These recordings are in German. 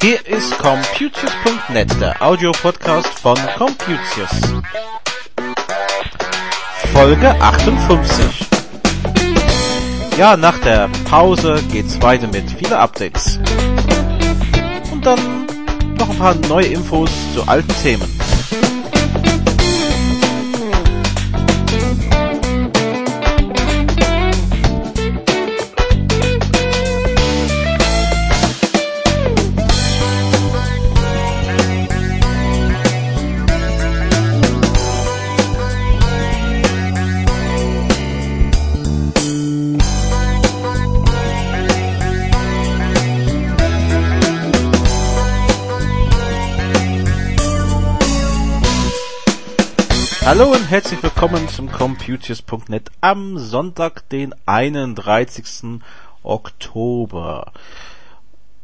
Hier ist Computius.net, der Audio-Podcast von Computius. Folge 58. Ja, nach der Pause geht's weiter mit vielen Updates. Und dann noch ein paar neue Infos zu alten Themen. Hallo und herzlich willkommen zum Computius.net am Sonntag, den 31. Oktober.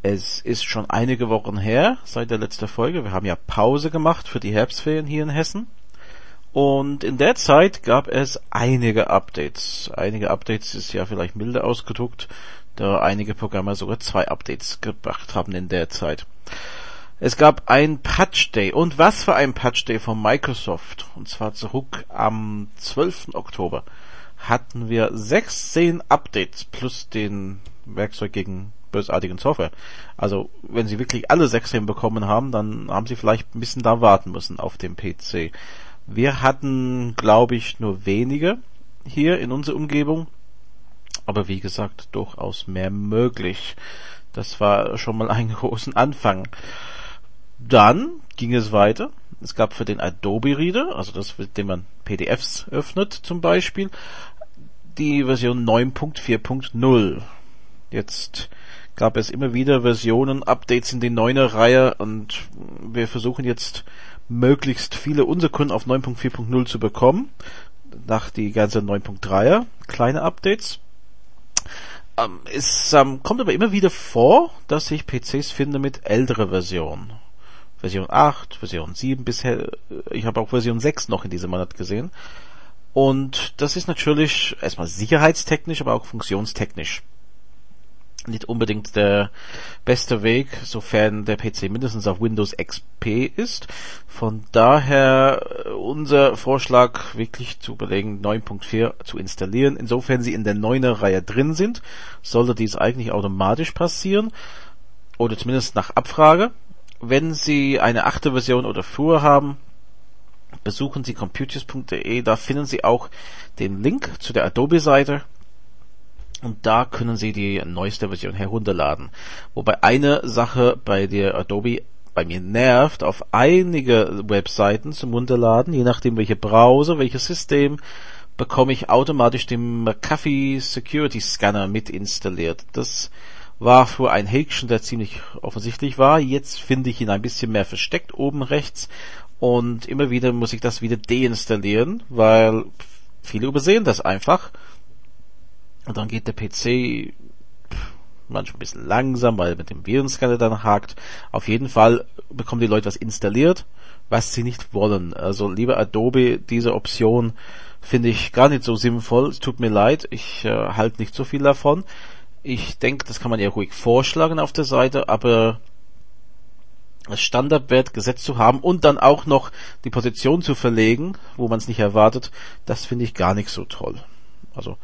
Es ist schon einige Wochen her seit der letzten Folge. Wir haben ja Pause gemacht für die Herbstferien hier in Hessen. Und in der Zeit gab es einige Updates. Einige Updates ist ja vielleicht milde ausgedruckt, da einige Programme sogar zwei Updates gebracht haben in der Zeit. Es gab ein Patch Day. Und was für ein Patch Day von Microsoft. Und zwar zurück am 12. Oktober hatten wir 16 Updates plus den Werkzeug gegen bösartigen Software. Also, wenn Sie wirklich alle 16 bekommen haben, dann haben Sie vielleicht ein bisschen da warten müssen auf dem PC. Wir hatten, glaube ich, nur wenige hier in unserer Umgebung. Aber wie gesagt, durchaus mehr möglich. Das war schon mal ein großen Anfang. Dann ging es weiter. Es gab für den Adobe Reader, also das, mit dem man PDFs öffnet zum Beispiel, die Version 9.4.0. Jetzt gab es immer wieder Versionen, Updates in die 9er Reihe und wir versuchen jetzt möglichst viele unserer Kunden auf 9.4.0 zu bekommen. Nach die ganze 9.3er kleine Updates. Ähm, es ähm, kommt aber immer wieder vor, dass ich PCs finde mit älterer Version. Version 8, Version 7 bisher, ich habe auch Version 6 noch in diesem Monat gesehen. Und das ist natürlich erstmal sicherheitstechnisch, aber auch funktionstechnisch nicht unbedingt der beste Weg, sofern der PC mindestens auf Windows XP ist. Von daher äh, unser Vorschlag wirklich zu überlegen, 9.4 zu installieren. Insofern sie in der 9er Reihe drin sind, sollte dies eigentlich automatisch passieren. Oder zumindest nach Abfrage. Wenn Sie eine achte Version oder früher haben, besuchen Sie computers.de, da finden Sie auch den Link zu der Adobe-Seite und da können Sie die neueste Version herunterladen. Wobei eine Sache bei der Adobe bei mir nervt, auf einige Webseiten zum Runterladen, je nachdem welche Browser, welches System, bekomme ich automatisch den McAfee Security Scanner mit installiert. Das war für ein Häkchen, der ziemlich offensichtlich war. Jetzt finde ich ihn ein bisschen mehr versteckt oben rechts und immer wieder muss ich das wieder deinstallieren, weil viele übersehen das einfach. Und dann geht der PC manchmal ein bisschen langsam, weil mit dem Virenscanner dann hakt. Auf jeden Fall bekommen die Leute was installiert, was sie nicht wollen. Also lieber Adobe, diese Option finde ich gar nicht so sinnvoll. Es tut mir leid, ich äh, halte nicht so viel davon. Ich denke, das kann man ja ruhig vorschlagen auf der Seite, aber als Standardwert gesetzt zu haben und dann auch noch die Position zu verlegen, wo man es nicht erwartet, das finde ich gar nicht so toll. Also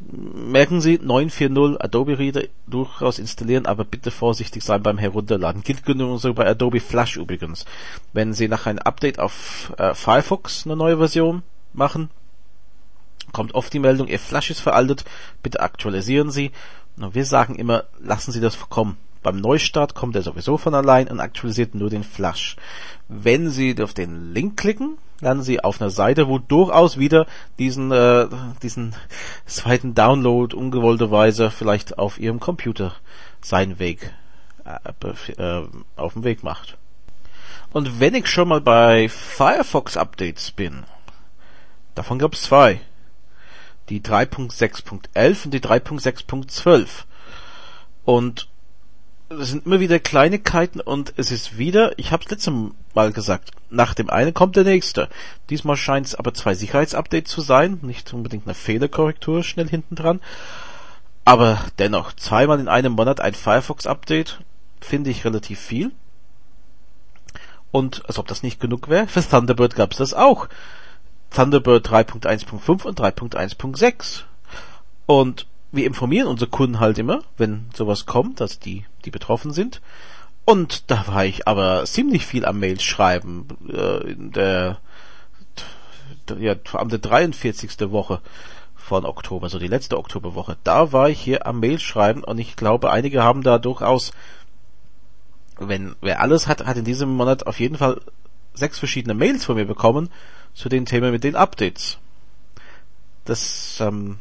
merken Sie 940 Adobe Reader durchaus installieren, aber bitte vorsichtig sein beim Herunterladen. Gilt genauso bei Adobe Flash übrigens. Wenn Sie nach einem Update auf äh, Firefox eine neue Version machen, kommt oft die Meldung, Ihr Flash ist veraltet, bitte aktualisieren Sie. Wir sagen immer, lassen Sie das kommen. Beim Neustart kommt er sowieso von allein und aktualisiert nur den Flash. Wenn Sie auf den Link klicken, landen Sie auf einer Seite, wo durchaus wieder diesen, äh, diesen zweiten Download ungewollterweise vielleicht auf Ihrem Computer seinen Weg äh, äh, auf den Weg macht. Und wenn ich schon mal bei Firefox Updates bin, davon gab es zwei die 3.6.11 und die 3.6.12. Und es sind immer wieder Kleinigkeiten und es ist wieder, ich habe es letztes Mal gesagt, nach dem einen kommt der nächste. Diesmal scheint es aber zwei Sicherheitsupdates zu sein, nicht unbedingt eine Fehlerkorrektur schnell hinten dran. Aber dennoch, zweimal in einem Monat ein Firefox-Update finde ich relativ viel. Und als ob das nicht genug wäre, für Thunderbird gab es das auch. Thunderbird 3.1.5 und 3.1.6. Und wir informieren unsere Kunden halt immer, wenn sowas kommt, dass die, die betroffen sind. Und da war ich aber ziemlich viel am Mails schreiben, äh, in der, ja, am der 43. Woche von Oktober, so die letzte Oktoberwoche. Da war ich hier am Mail schreiben und ich glaube, einige haben da durchaus, wenn, wer alles hat, hat in diesem Monat auf jeden Fall sechs verschiedene Mails von mir bekommen zu den Themen mit den Updates. Das, ähm,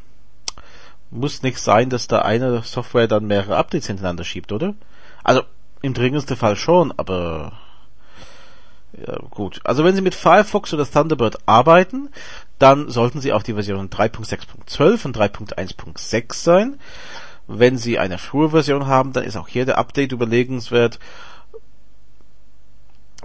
muss nicht sein, dass da eine Software dann mehrere Updates hintereinander schiebt, oder? Also im dringendsten Fall schon, aber ja, gut. Also wenn Sie mit Firefox oder Thunderbird arbeiten, dann sollten Sie auf die Version 3.6.12 und 3.1.6 sein. Wenn Sie eine frühe Version haben, dann ist auch hier der Update überlegenswert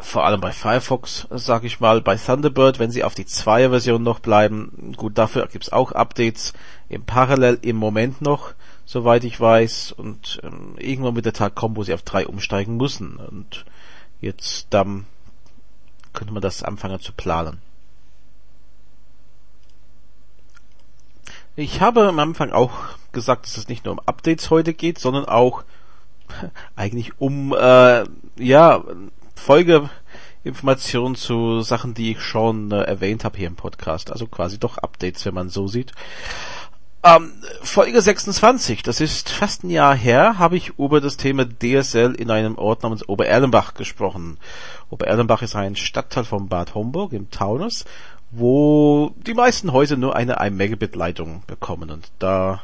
vor allem bei Firefox, sag ich mal, bei Thunderbird, wenn sie auf die Zweier-Version noch bleiben, gut, dafür gibt's auch Updates im Parallel im Moment noch, soweit ich weiß, und ähm, irgendwann wird der Tag kommen, wo sie auf drei umsteigen müssen, und jetzt dann könnte man das anfangen zu planen. Ich habe am Anfang auch gesagt, dass es nicht nur um Updates heute geht, sondern auch eigentlich um äh, ja Folgeinformationen zu Sachen, die ich schon äh, erwähnt habe hier im Podcast. Also quasi doch Updates, wenn man so sieht. Ähm, Folge 26, das ist fast ein Jahr her, habe ich über das Thema DSL in einem Ort namens Obererlenbach gesprochen. Obererlenbach ist ein Stadtteil von Bad Homburg im Taunus, wo die meisten Häuser nur eine 1 Megabit Leitung bekommen und da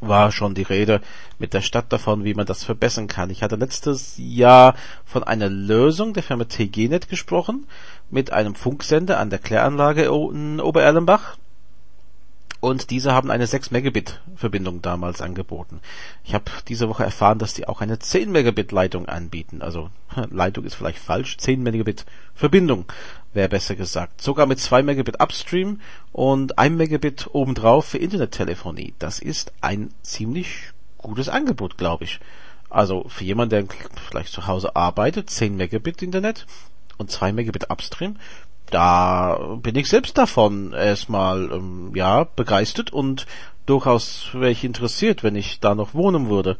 war schon die Rede mit der Stadt davon, wie man das verbessern kann. Ich hatte letztes Jahr von einer Lösung der Firma TGNet gesprochen, mit einem Funksender an der Kläranlage in Obererlenbach. Und diese haben eine 6 Megabit Verbindung damals angeboten. Ich habe diese Woche erfahren, dass die auch eine 10 Megabit Leitung anbieten. Also Leitung ist vielleicht falsch, 10 Megabit Verbindung wäre besser gesagt. Sogar mit 2 Megabit Upstream und 1 Megabit obendrauf für Internettelefonie. Das ist ein ziemlich gutes Angebot, glaube ich. Also für jemanden, der vielleicht zu Hause arbeitet, 10 Megabit Internet und 2 Megabit Upstream, da bin ich selbst davon erstmal ähm, ja begeistert und durchaus wäre ich interessiert, wenn ich da noch wohnen würde.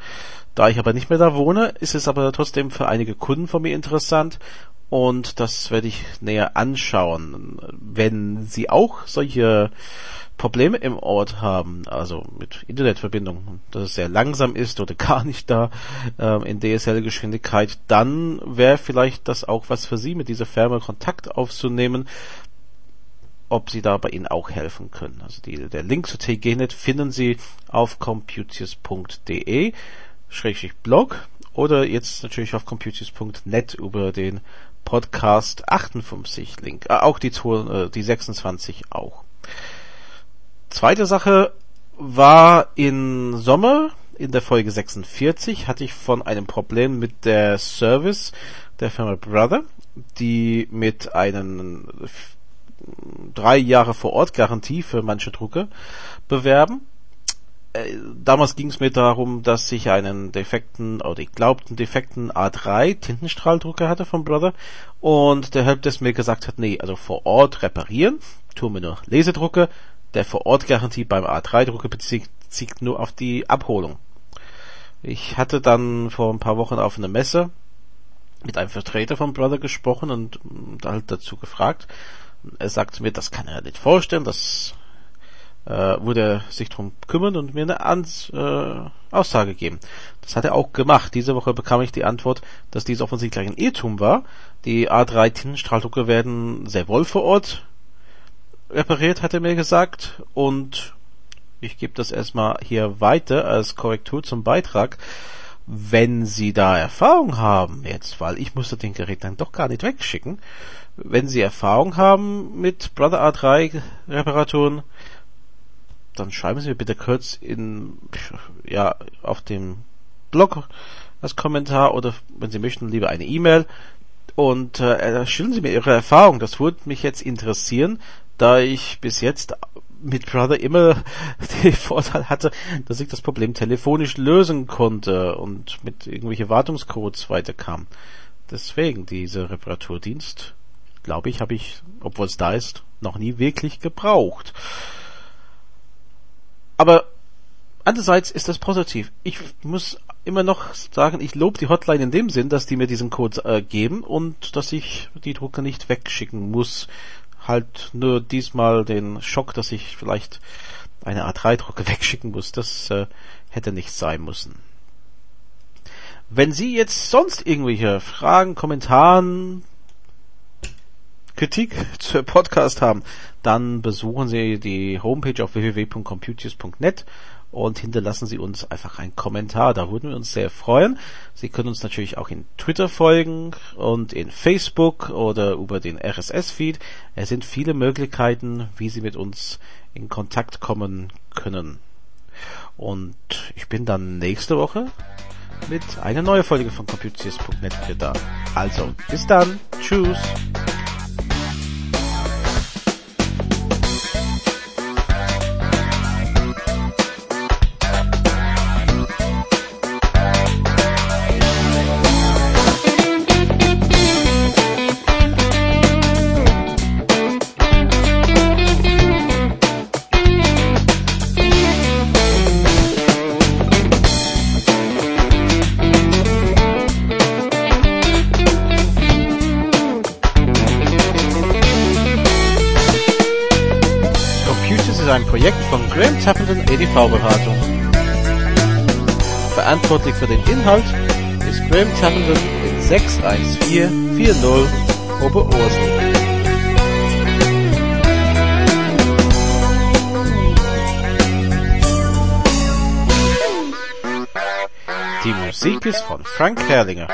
Da ich aber nicht mehr da wohne, ist es aber trotzdem für einige Kunden von mir interessant und das werde ich näher anschauen. Wenn Sie auch solche Probleme im Ort haben, also mit Internetverbindung, dass es sehr langsam ist oder gar nicht da ähm, in DSL-Geschwindigkeit, dann wäre vielleicht das auch was für Sie, mit dieser Firma Kontakt aufzunehmen, ob Sie da bei Ihnen auch helfen können. Also die, der Link zu TGNet finden Sie auf computius.de Schrägstrich Blog oder jetzt natürlich auf computius.net über den Podcast 58 Link. Äh, auch die, äh, die 26 auch. Zweite Sache war in Sommer, in der Folge 46, hatte ich von einem Problem mit der Service der Firma Brother, die mit einem drei Jahre vor Ort Garantie für manche Drucke bewerben. Äh, damals ging es mir darum, dass ich einen defekten oder ich glaubten defekten A3 Tintenstrahldrucker hatte vom Brother und der Helpdesk mir gesagt hat, nee, also vor Ort reparieren, tun wir nur Lesedrucke, der Vor-Ort-Garantie beim A3-Drucker bezieht nur auf die Abholung. Ich hatte dann vor ein paar Wochen auf einer Messe mit einem Vertreter von Brother gesprochen und halt dazu gefragt. Er sagte mir, das kann er nicht vorstellen, das äh, würde er sich drum kümmern und mir eine Ans äh, Aussage geben. Das hat er auch gemacht. Diese Woche bekam ich die Antwort, dass dies offensichtlich ein Irrtum war. Die A3 Tintenstrahldrucker werden sehr wohl vor Ort repariert, hat er mir gesagt. Und ich gebe das erstmal hier weiter als Korrektur zum Beitrag. Wenn Sie da Erfahrung haben jetzt, weil ich musste den Gerät dann doch gar nicht wegschicken, wenn Sie Erfahrung haben mit Brother A3 Reparaturen, dann schreiben Sie mir bitte kurz in, ja, auf dem Blog als Kommentar oder wenn Sie möchten, lieber eine E-Mail. Und äh, schildern Sie mir Ihre Erfahrung. Das würde mich jetzt interessieren, da ich bis jetzt mit Brother immer den Vorteil hatte, dass ich das Problem telefonisch lösen konnte und mit irgendwelche Wartungscodes weiterkam. Deswegen dieser Reparaturdienst, glaube ich, habe ich, obwohl es da ist, noch nie wirklich gebraucht. Aber andererseits ist das positiv. Ich muss immer noch sagen, ich lobe die Hotline in dem Sinn, dass die mir diesen Code äh, geben und dass ich die Drucker nicht wegschicken muss. Halt nur diesmal den Schock, dass ich vielleicht eine A3-Drucker wegschicken muss. Das äh, hätte nicht sein müssen. Wenn Sie jetzt sonst irgendwelche Fragen, Kommentaren, Kritik zur Podcast haben, dann besuchen Sie die Homepage auf www.computers.net und hinterlassen Sie uns einfach einen Kommentar. Da würden wir uns sehr freuen. Sie können uns natürlich auch in Twitter folgen und in Facebook oder über den RSS-Feed. Es sind viele Möglichkeiten, wie Sie mit uns in Kontakt kommen können. Und ich bin dann nächste Woche mit einer neuen Folge von Computiers.net wieder da. Also, bis dann. Tschüss. Zappenden EDV-Beratung. Verantwortlich für den Inhalt ist Graham Zappenden in 61440 Oberursel. Die Musik ist von Frank Herrlinger.